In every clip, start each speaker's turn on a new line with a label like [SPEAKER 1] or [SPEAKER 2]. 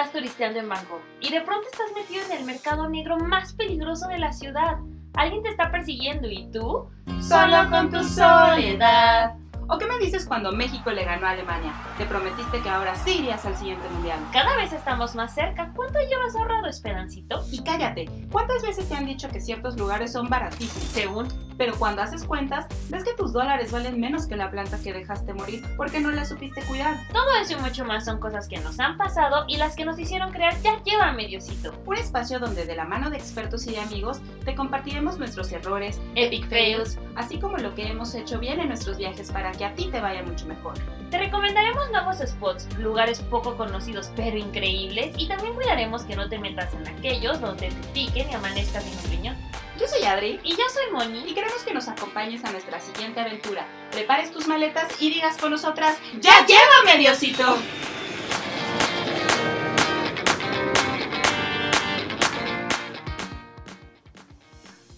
[SPEAKER 1] estás turisteando en Bangkok y de pronto estás metido en el mercado negro más peligroso de la ciudad. Alguien te está persiguiendo y tú,
[SPEAKER 2] solo con tu soledad. ¿O qué me dices cuando México le ganó a Alemania? Te prometiste que ahora sí irías al siguiente mundial.
[SPEAKER 1] Cada vez estamos más cerca. ¿Cuánto llevas ahorrado, Esperancito?
[SPEAKER 2] Y cállate, ¿cuántas veces te han dicho que ciertos lugares son baratísimos?
[SPEAKER 1] Según.
[SPEAKER 2] Pero cuando haces cuentas, ves que tus dólares valen menos que la planta que dejaste morir porque no la supiste cuidar.
[SPEAKER 1] Todo eso y mucho más son cosas que nos han pasado y las que nos hicieron crear ya lleva mediocito.
[SPEAKER 2] Un espacio donde de la mano de expertos y amigos te compartiremos nuestros errores,
[SPEAKER 1] epic fails,
[SPEAKER 2] así como lo que hemos hecho bien en nuestros viajes para que a ti te vaya mucho mejor.
[SPEAKER 1] Te recomendaremos nuevos spots, lugares poco conocidos pero increíbles y también cuidaremos que no te metas en aquellos donde te piquen y amanezcas sin opinión.
[SPEAKER 2] Yo soy Adri
[SPEAKER 1] y yo soy Moni
[SPEAKER 2] y queremos que nos acompañes a nuestra siguiente aventura. Prepares tus maletas y digas con nosotras, ¡Ya llévame, Diosito!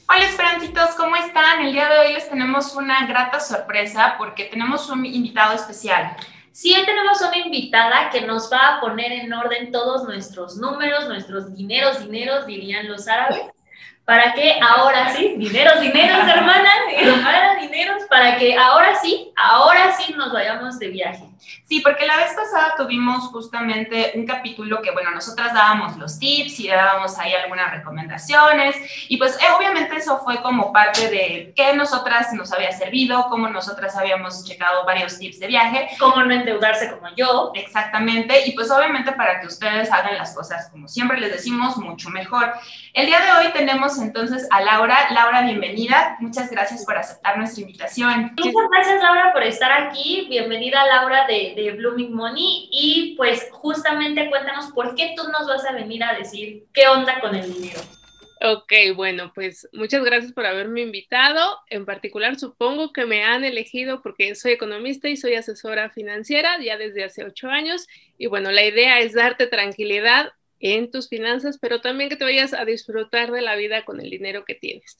[SPEAKER 2] Hola Esperancitos, ¿cómo están? El día de hoy les tenemos una grata sorpresa porque tenemos un invitado especial.
[SPEAKER 1] Sí, tenemos una invitada que nos va a poner en orden todos nuestros números, nuestros dineros, dineros, dirían los árabes para que ahora sí, dineros, dineros, hermana, hermana, dineros, para que ahora sí, ahora sí nos vayamos de viaje.
[SPEAKER 2] Sí, porque la vez pasada tuvimos justamente un capítulo que, bueno, nosotras dábamos los tips y dábamos ahí algunas recomendaciones y pues eh, obviamente eso fue como parte de qué nosotras nos había servido, cómo nosotras habíamos checado varios tips de viaje.
[SPEAKER 1] Cómo no endeudarse como yo.
[SPEAKER 2] Exactamente, y pues obviamente para que ustedes hagan las cosas como siempre les decimos, mucho mejor. El día de hoy tenemos entonces a Laura. Laura, bienvenida. Muchas gracias por aceptar nuestra invitación.
[SPEAKER 1] Muchas gracias, Laura, por estar aquí. Bienvenida, Laura, de de Blooming Money y pues justamente cuéntanos por qué tú nos vas a venir a decir qué onda con el dinero.
[SPEAKER 3] Ok, bueno, pues muchas gracias por haberme invitado. En particular, supongo que me han elegido porque soy economista y soy asesora financiera ya desde hace ocho años. Y bueno, la idea es darte tranquilidad en tus finanzas, pero también que te vayas a disfrutar de la vida con el dinero que tienes.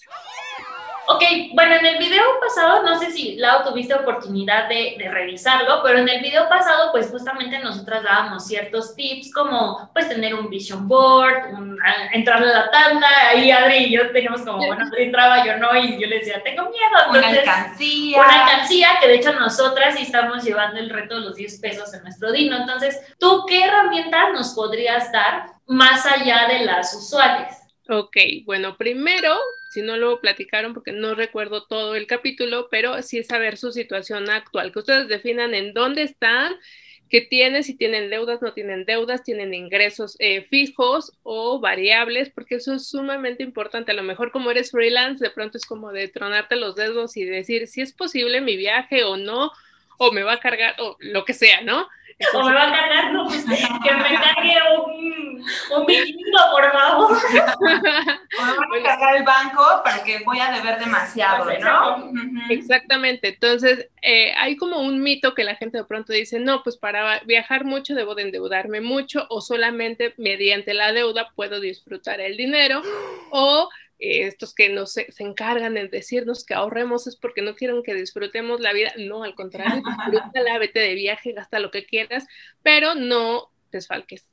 [SPEAKER 1] Ok, bueno, en el video pasado, no sé si Lau tuviste oportunidad de, revisarlo, pero en el video pasado, pues justamente nosotras dábamos ciertos tips como, pues, tener un vision board, un, entrar a la tanda, ahí Adri y yo teníamos como, bueno, Adri entraba, yo no, y yo le decía, tengo miedo.
[SPEAKER 2] una alcancía.
[SPEAKER 1] Una alcancía, que de hecho nosotras sí estamos llevando el reto de los 10 pesos en nuestro dino. Entonces, ¿tú qué herramientas nos podrías dar más allá de las usuales?
[SPEAKER 3] Ok, bueno, primero si no lo platicaron porque no recuerdo todo el capítulo, pero sí es saber su situación actual, que ustedes definan en dónde están, qué tienen, si tienen deudas, no tienen deudas, tienen ingresos eh, fijos o variables, porque eso es sumamente importante. A lo mejor como eres freelance, de pronto es como de tronarte los dedos y decir si es posible mi viaje o no, o me va a cargar, o lo que sea, ¿no?
[SPEAKER 1] O me va a cargar, no, pues, que me cargue un, un por favor.
[SPEAKER 2] o me va a cargar el banco para que voy a deber demasiado, pues, ¿no?
[SPEAKER 3] Exactamente. Entonces, eh, hay como un mito que la gente de pronto dice, no, pues para viajar mucho debo de endeudarme mucho o solamente mediante la deuda puedo disfrutar el dinero o estos que nos se, encargan de decirnos que ahorremos es porque no quieren que disfrutemos la vida. No, al contrario, disfrútala, vete de viaje, gasta lo que quieras, pero no desfalques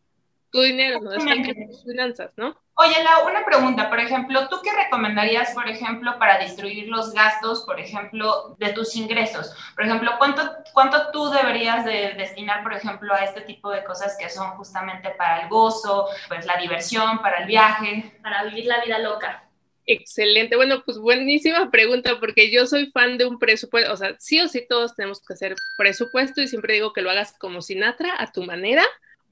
[SPEAKER 3] tu dinero, no desfalques tus finanzas, ¿no?
[SPEAKER 2] Oye, la una pregunta, por ejemplo, ¿tú qué recomendarías, por ejemplo, para distribuir los gastos, por ejemplo, de tus ingresos? Por ejemplo, ¿cuánto, cuánto tú deberías de destinar, por ejemplo, a este tipo de cosas que son justamente para el gozo, pues la diversión, para el viaje?
[SPEAKER 1] Para vivir la vida loca.
[SPEAKER 3] Excelente. Bueno, pues buenísima pregunta porque yo soy fan de un presupuesto. O sea, sí o sí todos tenemos que hacer presupuesto y siempre digo que lo hagas como Sinatra, a tu manera,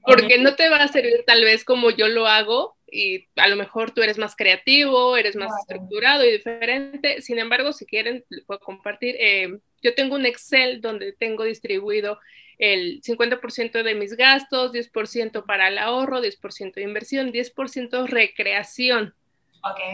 [SPEAKER 3] porque no te va a servir tal vez como yo lo hago y a lo mejor tú eres más creativo, eres más estructurado y diferente. Sin embargo, si quieren, puedo compartir. Eh, yo tengo un Excel donde tengo distribuido el 50% de mis gastos, 10% para el ahorro, 10% de inversión, 10% recreación.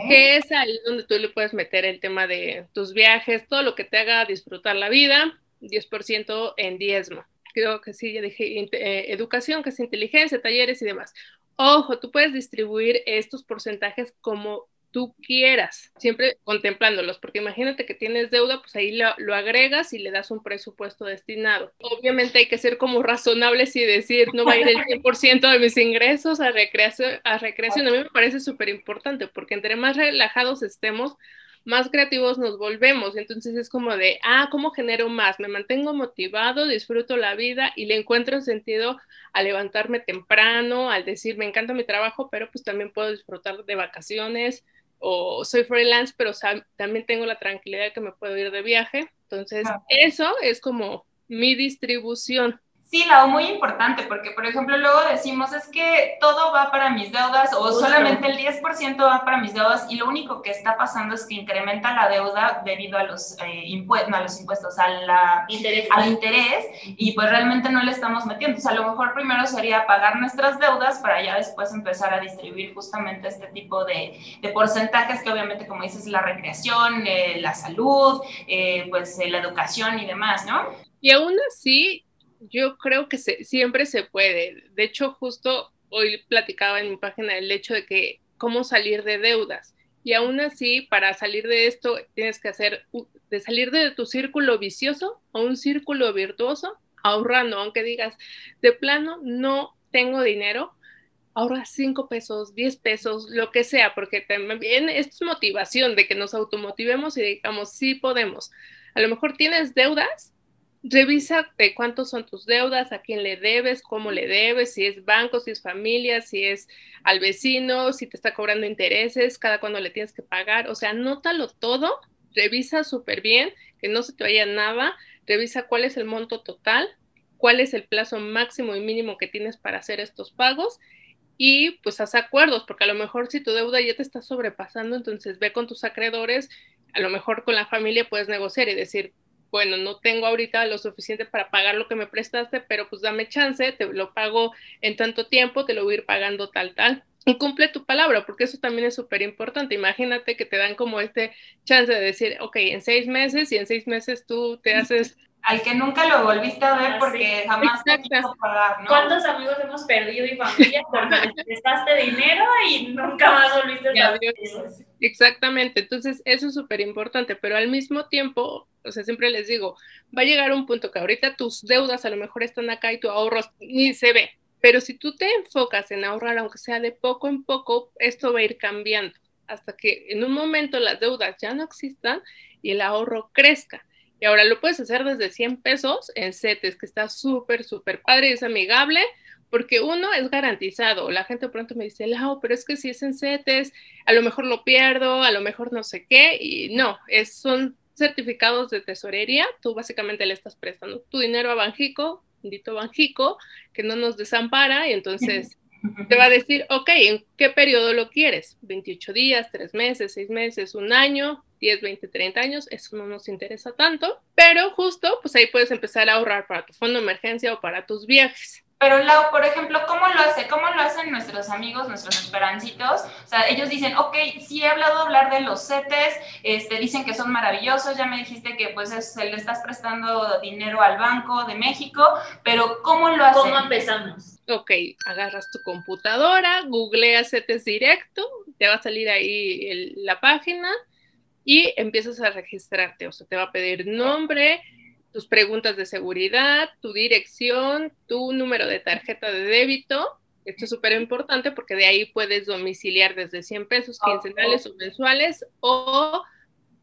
[SPEAKER 3] Que es ahí donde tú le puedes meter el tema de tus viajes, todo lo que te haga disfrutar la vida, 10% en diezmo. Creo que sí, ya dije eh, educación, que es inteligencia, talleres y demás. Ojo, tú puedes distribuir estos porcentajes como tú quieras, siempre contemplándolos, porque imagínate que tienes deuda, pues ahí lo, lo, agregas y le das un presupuesto destinado. Obviamente hay que ser como razonables y decir, no va a ir el 100% de mis ingresos a recreación, a recreación. A mí me parece súper importante, porque entre más relajados estemos, más creativos nos volvemos. Entonces es como de, ah, ¿cómo genero más? Me mantengo motivado, disfruto la vida y le encuentro sentido a levantarme temprano, al decir, me encanta mi trabajo, pero pues también puedo disfrutar de vacaciones o soy freelance, pero también tengo la tranquilidad de que me puedo ir de viaje. Entonces, eso es como mi distribución.
[SPEAKER 2] Sí, Lau, muy importante, porque por ejemplo luego decimos es que todo va para mis deudas o solamente el 10% va para mis deudas y lo único que está pasando es que incrementa la deuda debido a los, eh, impuestos, a los impuestos, a la, interés. al interés y pues realmente no le estamos metiendo. O sea, a lo mejor primero sería pagar nuestras deudas para ya después empezar a distribuir justamente este tipo de, de porcentajes que obviamente como dices la recreación, eh, la salud, eh, pues la educación y demás, ¿no?
[SPEAKER 3] Y aún así, yo creo que siempre se puede. De hecho, justo hoy platicaba en mi página el hecho de que cómo salir de deudas. Y aún así, para salir de esto, tienes que hacer, de salir de tu círculo vicioso a un círculo virtuoso, ahorrando, aunque digas, de plano, no tengo dinero, ahorra 5 pesos, 10 pesos, lo que sea, porque también es motivación de que nos automotivemos y digamos, sí podemos. A lo mejor tienes deudas, Revisa de cuántos son tus deudas, a quién le debes, cómo le debes, si es banco, si es familia, si es al vecino, si te está cobrando intereses, cada cuándo le tienes que pagar. O sea, anótalo todo, revisa súper bien, que no se te vaya nada, revisa cuál es el monto total, cuál es el plazo máximo y mínimo que tienes para hacer estos pagos y pues haz acuerdos, porque a lo mejor si tu deuda ya te está sobrepasando, entonces ve con tus acreedores, a lo mejor con la familia puedes negociar y decir, bueno, no tengo ahorita lo suficiente para pagar lo que me prestaste, pero pues dame chance, te lo pago en tanto tiempo, te lo voy a ir pagando tal, tal. Y cumple tu palabra, porque eso también es súper importante. Imagínate que te dan como este chance de decir, ok, en seis meses y en seis meses tú te haces
[SPEAKER 2] al que nunca lo volviste a ver ah, porque jamás te quiso pagar, ¿no?
[SPEAKER 1] ¿Cuántos amigos hemos perdido y familia porque les prestaste dinero y nunca más volviste a ver?
[SPEAKER 3] Exactamente, entonces eso es súper importante, pero al mismo tiempo, o sea, siempre les digo, va a llegar un punto que ahorita tus deudas a lo mejor están acá y tu ahorro ni se ve, pero si tú te enfocas en ahorrar, aunque sea de poco en poco, esto va a ir cambiando hasta que en un momento las deudas ya no existan y el ahorro crezca. Y ahora lo puedes hacer desde 100 pesos en CETES, que está súper, súper padre y es amigable, porque uno es garantizado. La gente pronto me dice, Lau, pero es que si es en CETES, a lo mejor lo pierdo, a lo mejor no sé qué, y no, es, son certificados de tesorería, tú básicamente le estás prestando tu dinero a Banjico, bendito Banjico, que no nos desampara, y entonces te va a decir, ok, ¿en qué periodo lo quieres? 28 días, 3 meses, 6 meses, un año, 10, 20, 30 años, eso no nos interesa tanto, pero justo pues ahí puedes empezar a ahorrar para tu fondo de emergencia o para tus viajes.
[SPEAKER 2] Pero Lau, por ejemplo, ¿cómo lo hace? ¿Cómo lo hacen nuestros amigos, nuestros esperancitos? O sea, ellos dicen, ok, sí he hablado hablar de los CETES, este, dicen que son maravillosos, ya me dijiste que pues se le estás prestando dinero al Banco de México, pero ¿cómo lo hacen?
[SPEAKER 1] ¿Cómo empezamos?
[SPEAKER 3] Ok, agarras tu computadora, googleas CETES directo, te va a salir ahí la página, y empiezas a registrarte. O sea, te va a pedir nombre, tus preguntas de seguridad, tu dirección, tu número de tarjeta de débito. Esto es súper importante porque de ahí puedes domiciliar desde 100 pesos quincenales o mensuales o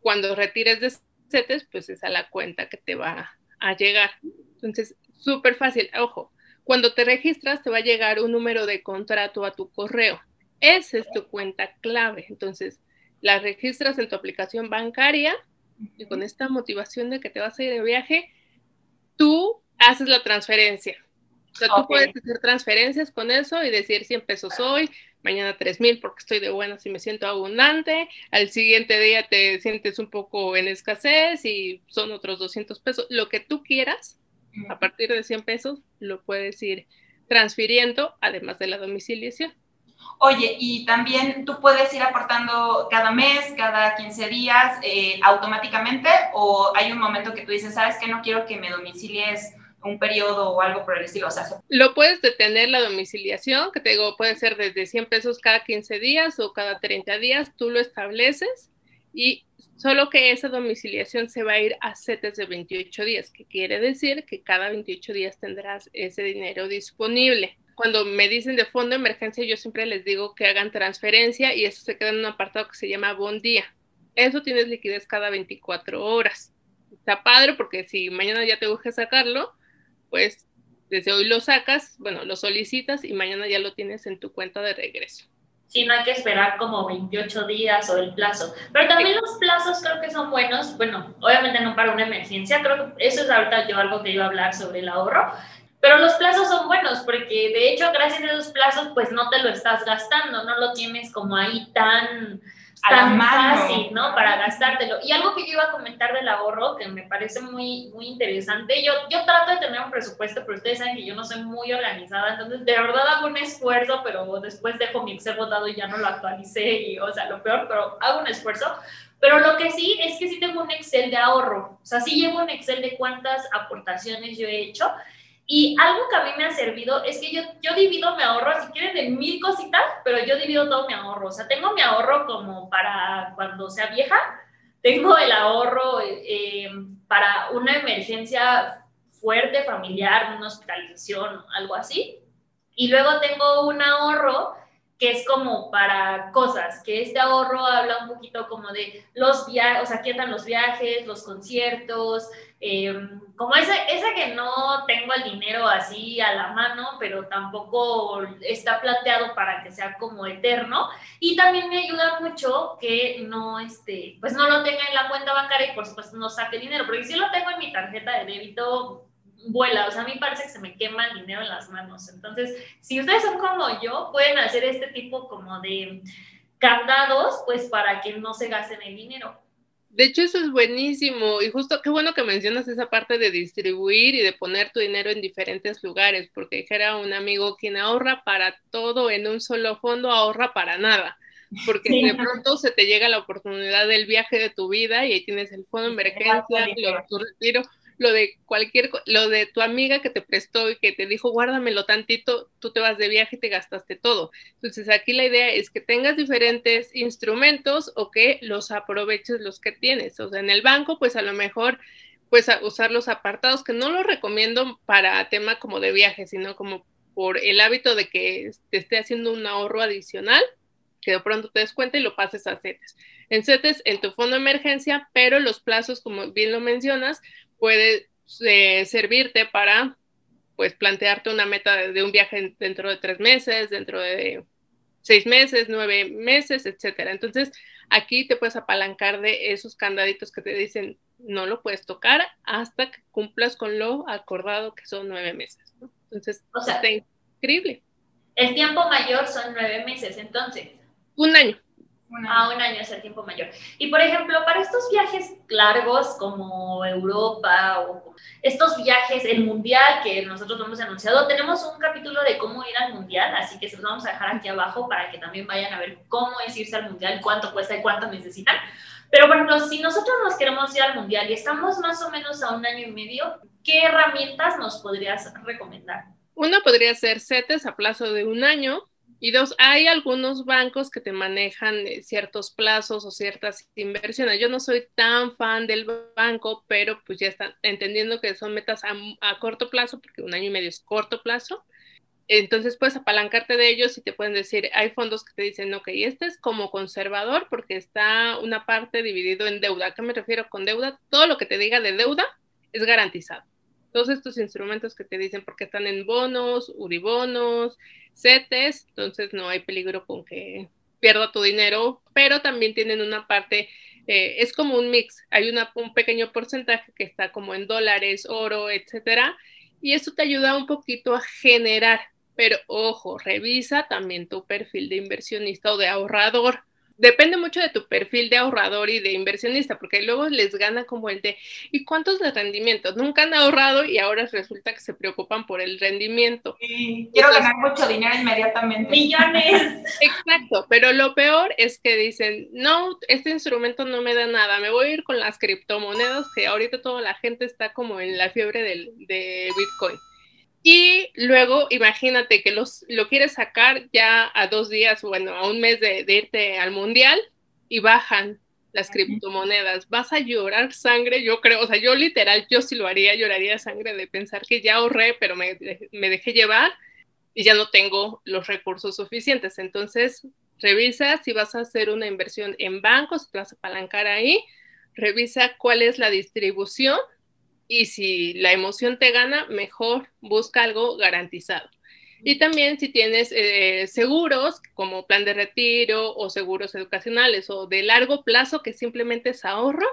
[SPEAKER 3] cuando retires de CETES, pues es a la cuenta que te va a llegar. Entonces, súper fácil. Ojo, cuando te registras te va a llegar un número de contrato a tu correo. Esa es tu cuenta clave. Entonces, la registras en tu aplicación bancaria y con esta motivación de que te vas a ir de viaje, tú haces la transferencia. O sea, tú puedes hacer transferencias con eso y decir 100 pesos hoy, mañana 3 mil porque estoy de buenas y me siento abundante, al siguiente día te sientes un poco en escasez y son otros 200 pesos, lo que tú quieras, a partir de 100 pesos lo puedes ir transfiriendo, además de la domiciliación.
[SPEAKER 2] Oye, y también tú puedes ir aportando cada mes, cada 15 días, eh, automáticamente, o hay un momento que tú dices, sabes que no quiero que me domicilies un periodo o algo por el estilo. O sea,
[SPEAKER 3] lo puedes detener la domiciliación, que te digo, puede ser desde 100 pesos cada 15 días o cada 30 días, tú lo estableces y solo que esa domiciliación se va a ir a setes de 28 días, que quiere decir que cada 28 días tendrás ese dinero disponible. Cuando me dicen de fondo de emergencia, yo siempre les digo que hagan transferencia y eso se queda en un apartado que se llama Bon Día. Eso tienes liquidez cada 24 horas. Está padre porque si mañana ya te urge sacarlo, pues desde hoy lo sacas, bueno, lo solicitas y mañana ya lo tienes en tu cuenta de regreso.
[SPEAKER 1] Sí, no hay que esperar como 28 días o el plazo. Pero también los plazos creo que son buenos. Bueno, obviamente no para una emergencia. Creo que eso es ahorita yo algo que iba a hablar sobre el ahorro. Pero los plazos son buenos porque de hecho gracias a esos plazos pues no te lo estás gastando, no lo tienes como ahí tan tan fácil, ¿no? Para gastártelo. Y algo que yo iba a comentar del ahorro, que me parece muy, muy interesante, yo, yo trato de tener un presupuesto, pero ustedes saben que yo no soy muy organizada, entonces de verdad hago un esfuerzo, pero después dejo mi Excel botado y ya no lo actualicé, y, o sea, lo peor, pero hago un esfuerzo. Pero lo que sí es que sí tengo un Excel de ahorro, o sea, sí llevo un Excel de cuántas aportaciones yo he hecho y algo que a mí me ha servido es que yo, yo divido mi ahorro, si quieren, de mil cositas, pero yo divido todo mi ahorro. O sea, tengo mi ahorro como para cuando sea vieja, tengo el ahorro eh, para una emergencia fuerte, familiar, una hospitalización, algo así. Y luego tengo un ahorro que es como para cosas, que este ahorro habla un poquito como de los viajes, o sea, qué los viajes, los conciertos, Em, como ese, ese que no tengo el dinero así a la mano, pero tampoco está planteado para que sea como eterno. Y también me ayuda mucho que no, este, pues no lo tenga en la cuenta bancaria y por supuesto no saque dinero, porque si lo tengo en mi tarjeta de débito, vuela, o sea, a mí parece que se me quema el dinero en las manos. Entonces, si ustedes son como yo, pueden hacer este tipo como de candados, pues para que no se gasten el dinero.
[SPEAKER 3] De hecho, eso es buenísimo. Y justo qué bueno que mencionas esa parte de distribuir y de poner tu dinero en diferentes lugares, porque dijera un amigo, quien ahorra para todo en un solo fondo, ahorra para nada, porque de pronto se te llega la oportunidad del viaje de tu vida y ahí tienes el fondo de emergencia, tu retiro, lo de cualquier, lo de tu amiga que te prestó y que te dijo, guárdamelo tantito, tú te vas de viaje y te gastaste todo. Entonces aquí la idea es que tengas diferentes instrumentos o que los aproveches los que tienes. O sea, en el banco, pues a lo mejor pues usar los apartados, que no los recomiendo para tema como de viaje, sino como por el hábito de que te esté haciendo un ahorro adicional, que de pronto te des cuenta y lo pases a CETES. En CETES, en tu fondo de emergencia, pero los plazos, como bien lo mencionas, puede eh, servirte para pues plantearte una meta de, un viaje dentro de tres meses, dentro de seis meses, nueve meses, etcétera. Entonces, aquí te puedes apalancar de esos candaditos que te dicen no lo puedes tocar hasta que cumplas con lo acordado que son nueve meses. Entonces, o sea, está increíble.
[SPEAKER 1] El tiempo mayor son nueve meses, entonces.
[SPEAKER 3] Un año.
[SPEAKER 1] A un año es el tiempo mayor. Y por ejemplo, para estos viajes largos como Europa o estos viajes, el mundial que nosotros hemos anunciado, tenemos un capítulo de cómo ir al mundial, así que se los vamos a dejar aquí abajo para que también vayan a ver cómo es irse al mundial, cuánto cuesta y cuánto necesitan. Pero por ejemplo, si nosotros nos queremos ir al mundial y estamos más o menos a un año y medio, ¿qué herramientas nos podrías recomendar?
[SPEAKER 3] Una podría ser CETES a plazo de un año, y dos, hay algunos bancos que te manejan eh, ciertos plazos o ciertas inversiones. Yo no soy tan fan del banco, pero pues ya están entendiendo que son metas a, corto plazo, porque un año y medio es corto plazo. Entonces puedes apalancarte de ellos y te pueden decir, hay fondos que te dicen, ok, este es como conservador porque está una parte dividido en deuda. ¿A qué me refiero con deuda? Todo lo que te diga de deuda es garantizado. Todos estos instrumentos que te dicen porque están en bonos, uribonos, CETES, entonces no hay peligro con que pierda tu dinero, pero también tienen una parte, eh, es como un mix, hay una, un pequeño porcentaje que está como en dólares, oro, etcétera, y eso te ayuda un poquito a generar, pero ojo, revisa también tu perfil de inversionista o de ahorrador. Depende mucho de tu perfil de ahorrador y de inversionista, porque luego les gana como el de, ¿y cuántos de rendimiento? Nunca han ahorrado y ahora resulta que se preocupan por el rendimiento.
[SPEAKER 2] quiero ganar mucho dinero inmediatamente.
[SPEAKER 1] Millones.
[SPEAKER 3] Exacto, pero lo peor es que dicen, no, este instrumento no me da nada, me voy a ir con las criptomonedas, que ahorita toda la gente está como en la fiebre del, de Bitcoin. Y luego imagínate que los, lo quieres sacar ya a dos días, bueno, a un mes de, irte al mundial y bajan las criptomonedas. Vas a llorar sangre, yo creo, o sea, yo literal, yo sí lo haría, lloraría sangre de pensar que ya ahorré, pero me, me dejé llevar y ya no tengo los recursos suficientes. Entonces, revisa si vas a hacer una inversión en bancos, te vas a apalancar ahí, revisa cuál es la distribución y si la emoción te gana, mejor busca algo garantizado. Y también si tienes eh, seguros como plan de retiro o seguros educacionales o de largo plazo que simplemente es ahorro,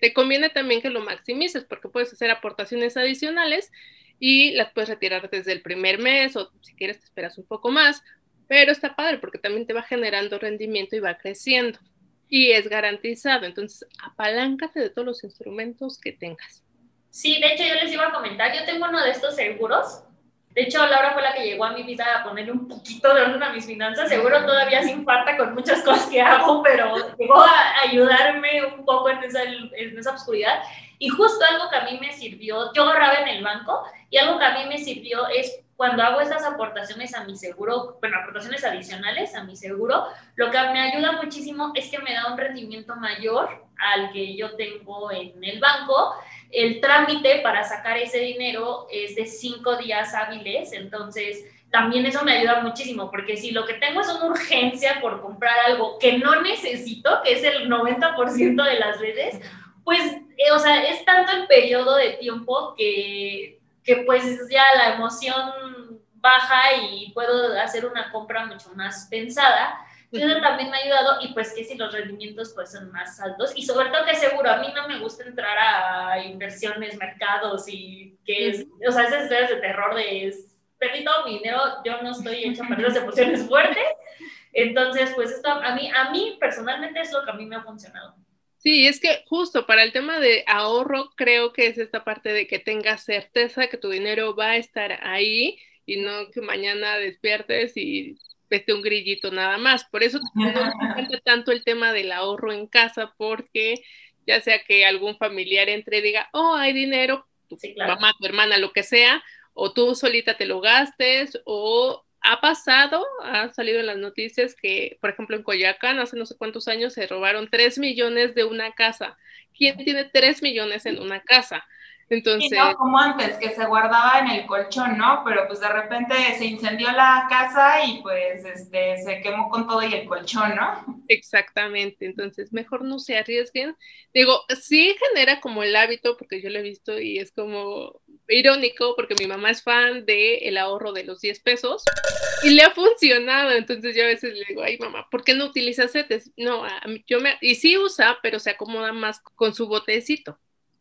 [SPEAKER 3] te conviene también que lo maximices porque puedes hacer aportaciones adicionales y las puedes retirar desde el primer mes o si quieres te esperas un poco más, pero está padre porque también te va generando rendimiento y va creciendo y es garantizado. Entonces, apaláncate de todos los instrumentos que tengas.
[SPEAKER 1] Sí, de hecho yo les iba a comentar, yo tengo uno de estos seguros. De hecho, Laura fue la que llegó a mi vida a ponerle un poquito de orden a mis finanzas. Seguro todavía sin falta con muchas cosas que hago, pero llegó a ayudarme un poco en esa, en esa oscuridad. Y justo algo que a mí me sirvió, yo ahorraba en el banco y algo que a mí me sirvió es cuando hago estas aportaciones a mi seguro, bueno, aportaciones adicionales a mi seguro, lo que me ayuda muchísimo es que me da un rendimiento mayor al que yo tengo en el banco el trámite para sacar ese dinero es de cinco días hábiles, entonces también eso me ayuda muchísimo, porque si lo que tengo es una urgencia por comprar algo que no necesito, que es el 90% de las veces, pues, eh, o sea, es tanto el periodo de tiempo que, que pues ya la emoción baja y puedo hacer una compra mucho más pensada eso también me ha ayudado y pues que si los rendimientos pues son más altos. Y sobre todo que seguro, a mí no me gusta entrar a inversiones, mercados y que es, o sea, esas historias de terror de perdí todo mi dinero, yo no estoy hecha para esas emociones fuertes, entonces pues esto a mí, a mí personalmente es lo que a mí me ha funcionado.
[SPEAKER 3] Sí, es que justo para el tema de ahorro creo que es esta parte de que tengas certeza que tu dinero va a estar ahí y no que mañana despiertes y este, un grillito nada más. Por eso no me encanta tanto el tema del ahorro en casa, porque ya sea que algún familiar entre y diga, oh, hay dinero, tu mamá, tu hermana, lo que sea, o tú solita te lo gastes, o ha pasado, ha salido en las noticias que, por ejemplo, en Coyacán, hace no sé cuántos años, se robaron 3 millones de una casa. ¿Quién tiene 3 millones en una casa? Entonces,
[SPEAKER 2] no, como antes, que se guardaba en el colchón, ¿no? Pero pues de repente se incendió la casa y pues este, se quemó con todo y el colchón, ¿no?
[SPEAKER 3] Exactamente, entonces mejor no se arriesguen. Digo, sí genera como el hábito, porque yo lo he visto y es como irónico, porque mi mamá es fan del el ahorro de los 10 pesos y le ha funcionado, entonces yo a veces le digo, ay mamá, ¿por qué no utilizas CETES? No, yo me, y sí usa, pero se acomoda más con su botecito.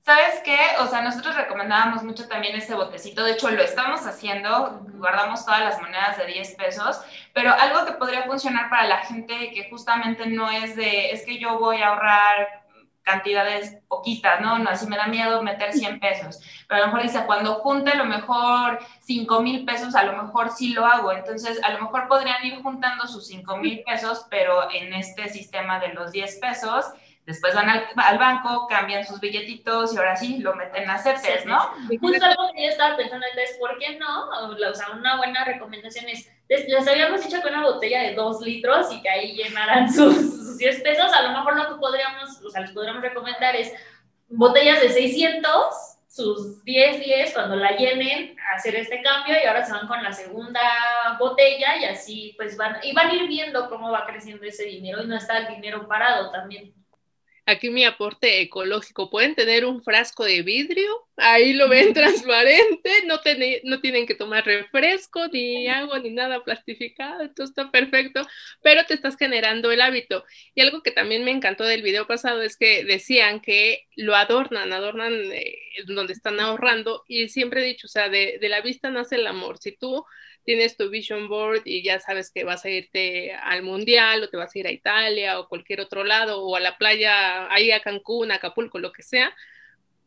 [SPEAKER 2] ¿Sabes qué? O sea, nosotros recomendábamos mucho también ese botecito, de hecho lo estamos haciendo, guardamos todas las monedas de 10 pesos, pero algo que podría funcionar para la gente que justamente no es de, es que yo voy a ahorrar cantidades poquitas, ¿no? No, así me da miedo meter 100 pesos, pero a lo mejor dice, cuando junte a lo mejor 5 mil pesos, a lo mejor sí lo hago, entonces a lo mejor podrían ir juntando sus 5 mil pesos, pero en este sistema de los 10 pesos, Después van al, banco, cambian sus billetitos y ahora sí lo meten a CETES, ¿no?
[SPEAKER 1] Justo algo que yo estaba pensando es, ¿por qué no? O sea, una buena recomendación es, les, habíamos dicho que una botella de dos litros y que ahí llenaran sus, sus 10 pesos, a lo mejor lo que podríamos, o sea, les podríamos recomendar es botellas de 600, sus 10, 10, cuando la llenen, hacer este cambio y ahora se van con la segunda botella y así pues van, y van a ir viendo cómo va creciendo ese dinero y no está el dinero parado también
[SPEAKER 3] aquí mi aporte ecológico. Pueden tener un frasco de vidrio ahí lo ven transparente, no, no tienen que tomar refresco, ni agua, ni nada plastificado, todo está perfecto, pero te estás generando el hábito. Y algo que también me encantó del video pasado es que decían que lo adornan, adornan eh, donde están ahorrando, y siempre he dicho, o sea, de, de la vista nace el amor. Si tú tienes tu vision board y ya sabes que vas a irte al mundial o te vas a ir a Italia o cualquier otro lado o a la playa, ahí a Cancún, Acapulco, lo que sea,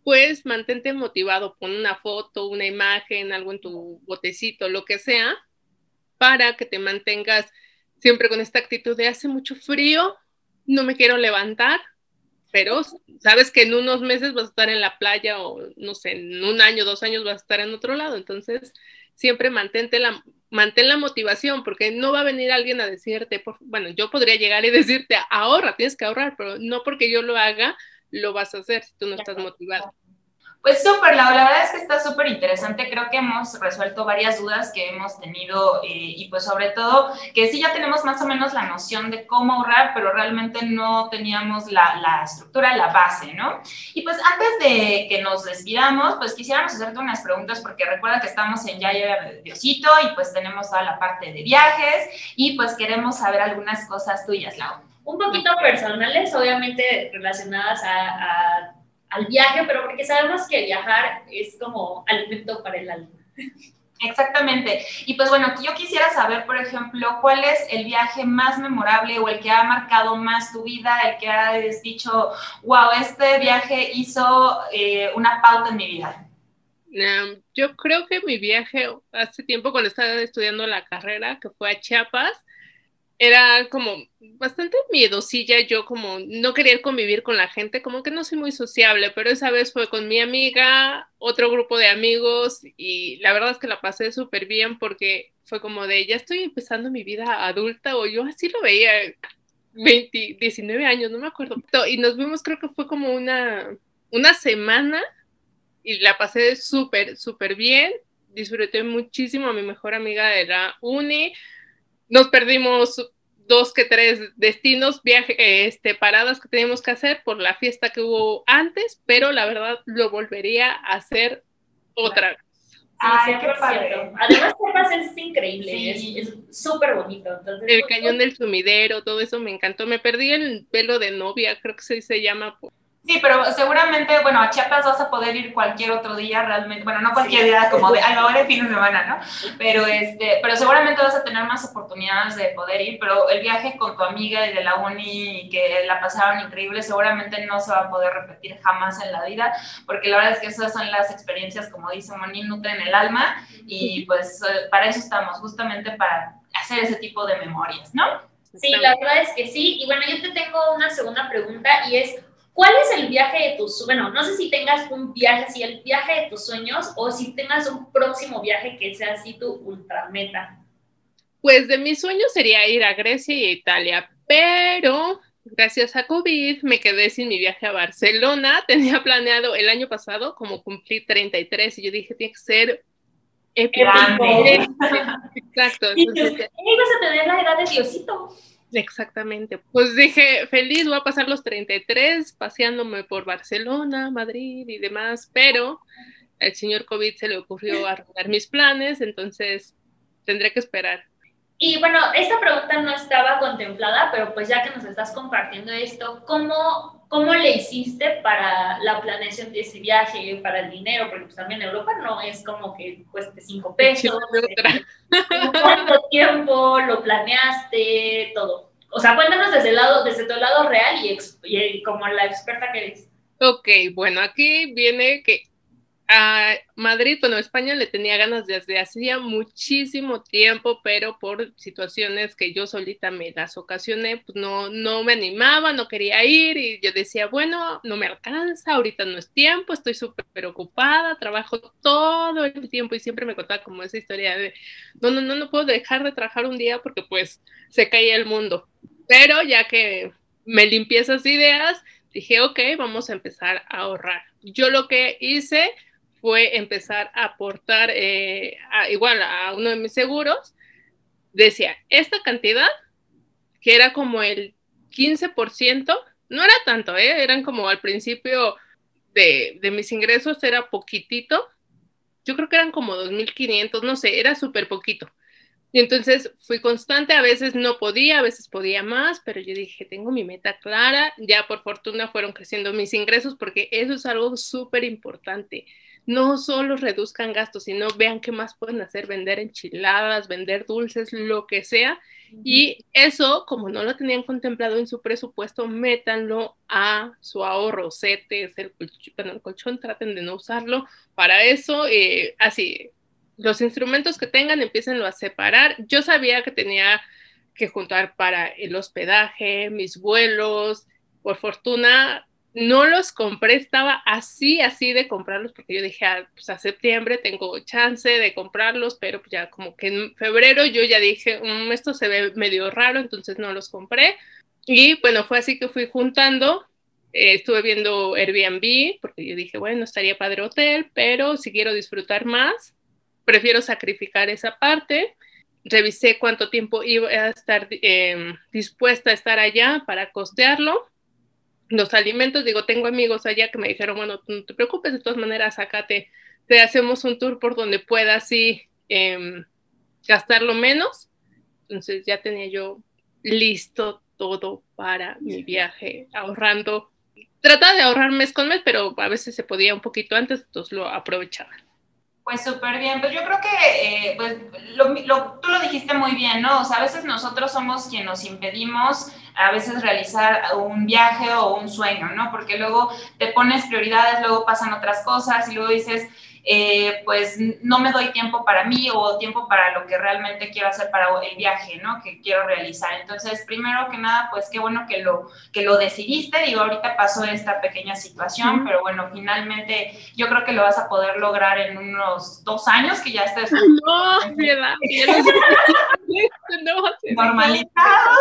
[SPEAKER 3] pues mantente motivado, pon una foto, una imagen, algo en tu botecito, lo que sea, para que te mantengas siempre con esta actitud de hace mucho frío, no me quiero levantar, pero sabes que en unos meses vas a estar en la playa o no sé, en un año, dos años vas a estar en otro lado, entonces siempre mantente la, mantén la motivación, porque no va a venir alguien a decirte, bueno, yo podría llegar y decirte, ahorra, tienes que ahorrar, pero no porque yo lo haga, lo vas a hacer si tú no estás motivado.
[SPEAKER 2] Pues súper, la, verdad es que está súper interesante. Creo que hemos resuelto varias dudas que hemos tenido eh, y pues sobre todo que sí ya tenemos más o menos la noción de cómo ahorrar, pero realmente no teníamos la, la estructura, la base, ¿no? Y pues antes de que nos despidamos, pues quisiéramos hacerte unas preguntas porque recuerda que estamos en Yaya Diosito y pues tenemos toda la parte de viajes y pues queremos saber algunas cosas tuyas, Lau
[SPEAKER 1] un poquito personales, obviamente relacionadas a, al viaje, pero porque sabemos que viajar es como alimento para el alma.
[SPEAKER 2] Exactamente. Y pues bueno, yo quisiera saber, por ejemplo, cuál es el viaje más memorable o el que ha marcado más tu vida, el que has dicho, wow, este viaje hizo eh, una pauta en mi vida.
[SPEAKER 3] yo creo que mi viaje hace tiempo cuando estaba estudiando la carrera, que fue a Chiapas, era como bastante miedosilla, yo como no quería convivir con la gente, como que no soy muy sociable, pero esa vez fue con mi amiga, otro grupo de amigos y la verdad es que la pasé súper bien porque fue como de, ya estoy empezando mi vida adulta o yo así lo veía, 20, 19 años, no me acuerdo. Y nos vimos, creo que fue como una, una semana y la pasé súper, súper bien, disfruté muchísimo a mi mejor amiga de la uni nos perdimos dos que tres destinos, viaje, este, paradas que teníamos que hacer por la fiesta que hubo antes, pero la verdad lo volvería a hacer otra vez.
[SPEAKER 1] Ay, qué padre. Además, es increíble, es súper bonito.
[SPEAKER 3] el cañón del sumidero, todo eso me encantó. Me perdí el velo de novia, creo que se, se llama.
[SPEAKER 2] Sí, pero seguramente, bueno, a Chiapas vas a poder ir cualquier otro día realmente, bueno, no cualquier día como de, ay, ahora fin de semana, ¿no? Pero, este, pero seguramente vas a tener más oportunidades de poder ir, pero el viaje con tu amiga y de la uni que la pasaron increíble, seguramente no se va a poder repetir jamás en la vida, porque la verdad es que esas son las experiencias, como dice Moni, nutren el alma y pues eh, para eso estamos, justamente para hacer ese tipo de memorias, ¿no?
[SPEAKER 1] Sí, la verdad es que sí. Y bueno, yo te tengo una segunda pregunta y es, ¿Cuál es el viaje de tus, bueno, no sé si tengas un viaje así, el viaje de tus sueños o si tengas un próximo viaje que sea así tu ultrameta?
[SPEAKER 3] Pues de mis sueños sería ir a Grecia y a Italia, pero gracias a COVID me quedé sin mi viaje a Barcelona. Tenía planeado el año pasado como cumplir 33 y yo dije, tiene que ser
[SPEAKER 1] épico. Exacto. Entonces, ibas a tener la edad de Diosito.
[SPEAKER 3] Exactamente. Pues dije, feliz, voy a pasar los 33 paseándome por Barcelona, Madrid y demás, pero al señor COVID se le ocurrió arreglar mis planes, entonces tendré que esperar.
[SPEAKER 1] Y bueno, esta pregunta no estaba contemplada, pero pues ya que nos estás compartiendo esto, ¿cómo, cómo le hiciste para la planeación de ese viaje, para el dinero? Porque pues también Europa no es como que cueste cinco pesos. ¿Cuánto tiempo lo planeaste? Todo. O sea, cuéntanos desde el lado, desde tu lado real y, y como la experta que eres.
[SPEAKER 3] Ok, bueno, aquí viene que a Madrid, bueno, España le tenía ganas desde hacía muchísimo tiempo, pero por situaciones que yo solita me las ocasioné, pues no, no me animaba, no quería ir y yo decía, bueno, no me alcanza, ahorita no es tiempo, estoy súper preocupada, trabajo todo el tiempo y siempre me contaba como esa historia de, no, no, no, no puedo dejar de trabajar un día porque pues se caía el mundo. Pero ya que me limpié esas ideas, dije, ok, vamos a empezar a ahorrar. Yo lo que hice fue empezar a aportar eh, igual a uno de mis seguros, decía, esta cantidad, que era como el 15%, no era tanto, ¿eh? eran como al principio de, de mis ingresos era poquitito. Yo creo que eran como 2.500, no sé, era súper poquito. Y entonces fui constante, a veces no podía, a veces podía más, pero yo dije, tengo mi meta clara, ya por fortuna fueron creciendo mis ingresos porque eso es algo súper importante. No solo reduzcan gastos, sino vean qué más pueden hacer, vender enchiladas, vender dulces, lo que sea. Y eso, como no lo tenían contemplado en su presupuesto, métanlo a su ahorro, CETES, el, bueno, el colchón, traten de no usarlo para eso, eh, así los instrumentos que tengan, empiecen a separar. Yo sabía que tenía que juntar para el hospedaje, mis vuelos. Por fortuna, no los compré, estaba así, así de comprarlos, porque yo dije, ah, pues a septiembre tengo chance de comprarlos, pero ya como que en febrero yo ya dije, mm, esto se ve medio raro, entonces no los compré. Y bueno, fue así que fui juntando. Eh, estuve viendo Airbnb, porque yo dije, bueno, estaría padre hotel, pero si quiero disfrutar más, prefiero sacrificar esa parte. Revisé cuánto tiempo iba a estar em, dispuesta a estar allá para costearlo. Los alimentos, digo, tengo amigos allá que me dijeron, bueno, no te preocupes, de todas maneras, sácate, te hacemos un tour por donde puedas sí, eh, gastarlo menos. Entonces ya tenía yo listo todo para mi viaje, ahorrando. Trataba de ahorrar mes con mes, pero a veces se podía un poquito antes, entonces lo aprovechaba.
[SPEAKER 2] Pues súper bien, pues yo creo que eh, pues, tú lo dijiste muy bien, ¿no? O sea, a veces nosotros somos quienes nos impedimos a veces realizar un viaje o un sueño, ¿no? Porque luego te pones prioridades, luego pasan otras cosas y luego dices, eh, pues no me doy tiempo para mí o tiempo para lo que realmente quiero hacer para el viaje, ¿no? Que quiero realizar. Entonces, primero que nada, pues qué bueno que lo, que lo decidiste. Digo, ahorita pasó esta pequeña situación, pero bueno, finalmente yo creo que lo vas a poder lograr en unos dos años que ya estés.
[SPEAKER 3] No,
[SPEAKER 2] no, normalizado.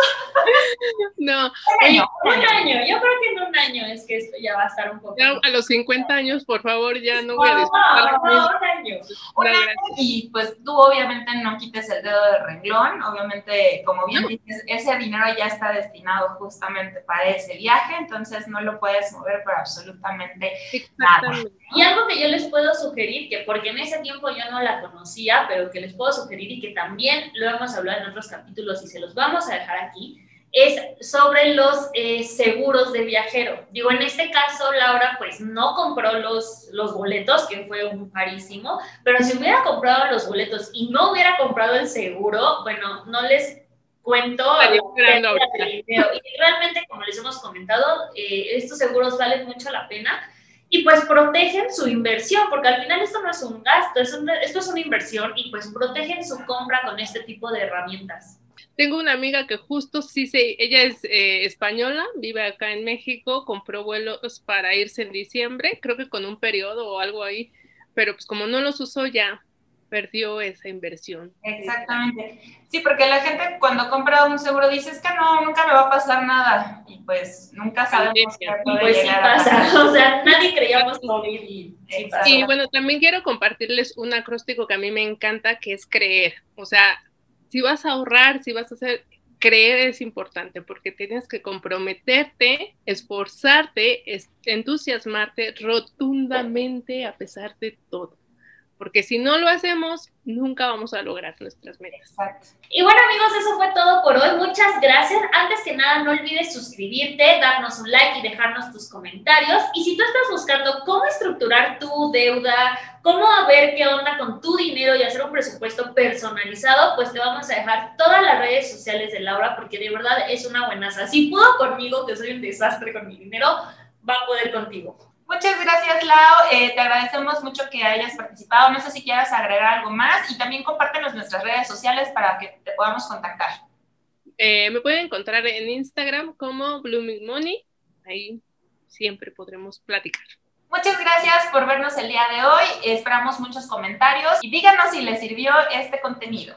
[SPEAKER 3] No.
[SPEAKER 1] Un año, un año, yo creo que en un año es que esto ya va a estar un poco.
[SPEAKER 3] a los 50 años, por favor, ya no voy a disfrutar
[SPEAKER 2] y pues tú obviamente no quites el dedo de renglón, obviamente como bien dices, ese dinero ya está destinado justamente para ese viaje, entonces no lo puedes mover para absolutamente nada.
[SPEAKER 1] Y algo que yo les puedo sugerir, que porque en ese tiempo yo no la conocía, pero que les puedo sugerir y que también lo hemos hablado en otros capítulos y se los vamos a dejar aquí, es sobre los eh, seguros de viajero. Digo, en este caso, Laura pues no compró los, los boletos, que fue un carísimo, pero si hubiera comprado los boletos y no hubiera comprado el seguro, bueno, no les cuento. Y realmente, como les hemos comentado, eh, estos seguros valen mucho la pena y pues protegen su inversión, porque al final esto no es un gasto, es esto es una inversión y pues protegen su compra con este tipo de herramientas.
[SPEAKER 3] Tengo una amiga que justo sí se, ella es eh, española, vive acá en México, compró vuelos para irse en diciembre, creo que con un periodo o algo ahí, pero pues como no los usó ya, perdió esa inversión.
[SPEAKER 2] Exactamente. Sí, porque la gente cuando compra un seguro dice, es que no, nunca me va a pasar nada. Y pues nunca sabemos qué puede
[SPEAKER 1] pues sí pasa. O sea, nadie creíamos morir y
[SPEAKER 3] Y bueno, también quiero compartirles un acróstico que a mí me encanta, que es creer. O sea, si vas a ahorrar, si vas a hacer, creer es importante porque tienes que comprometerte, esforzarte, entusiasmarte rotundamente a pesar de todo porque si no lo hacemos, nunca vamos a lograr nuestras metas.
[SPEAKER 2] Exacto.
[SPEAKER 1] Y bueno amigos, eso fue todo por hoy. Muchas gracias. Antes que nada, no olvides suscribirte, darnos un like y dejarnos tus comentarios. Y si tú estás buscando cómo estructurar tu deuda, cómo ver qué onda con tu dinero y hacer un presupuesto personalizado, pues te vamos a dejar todas las redes sociales de Laura, porque de verdad es una buenaza. Si pudo conmigo, que soy un desastre con mi dinero, va a poder contigo.
[SPEAKER 2] Muchas gracias, Lau. Eh, te agradecemos mucho que hayas participado. No sé si quieras agregar algo más y también compártenos nuestras redes sociales para que te podamos contactar.
[SPEAKER 3] Eh, me pueden encontrar en Instagram como Blooming Money. Ahí siempre podremos platicar.
[SPEAKER 2] Muchas gracias por vernos el día de hoy. Esperamos muchos comentarios y díganos si les sirvió este contenido.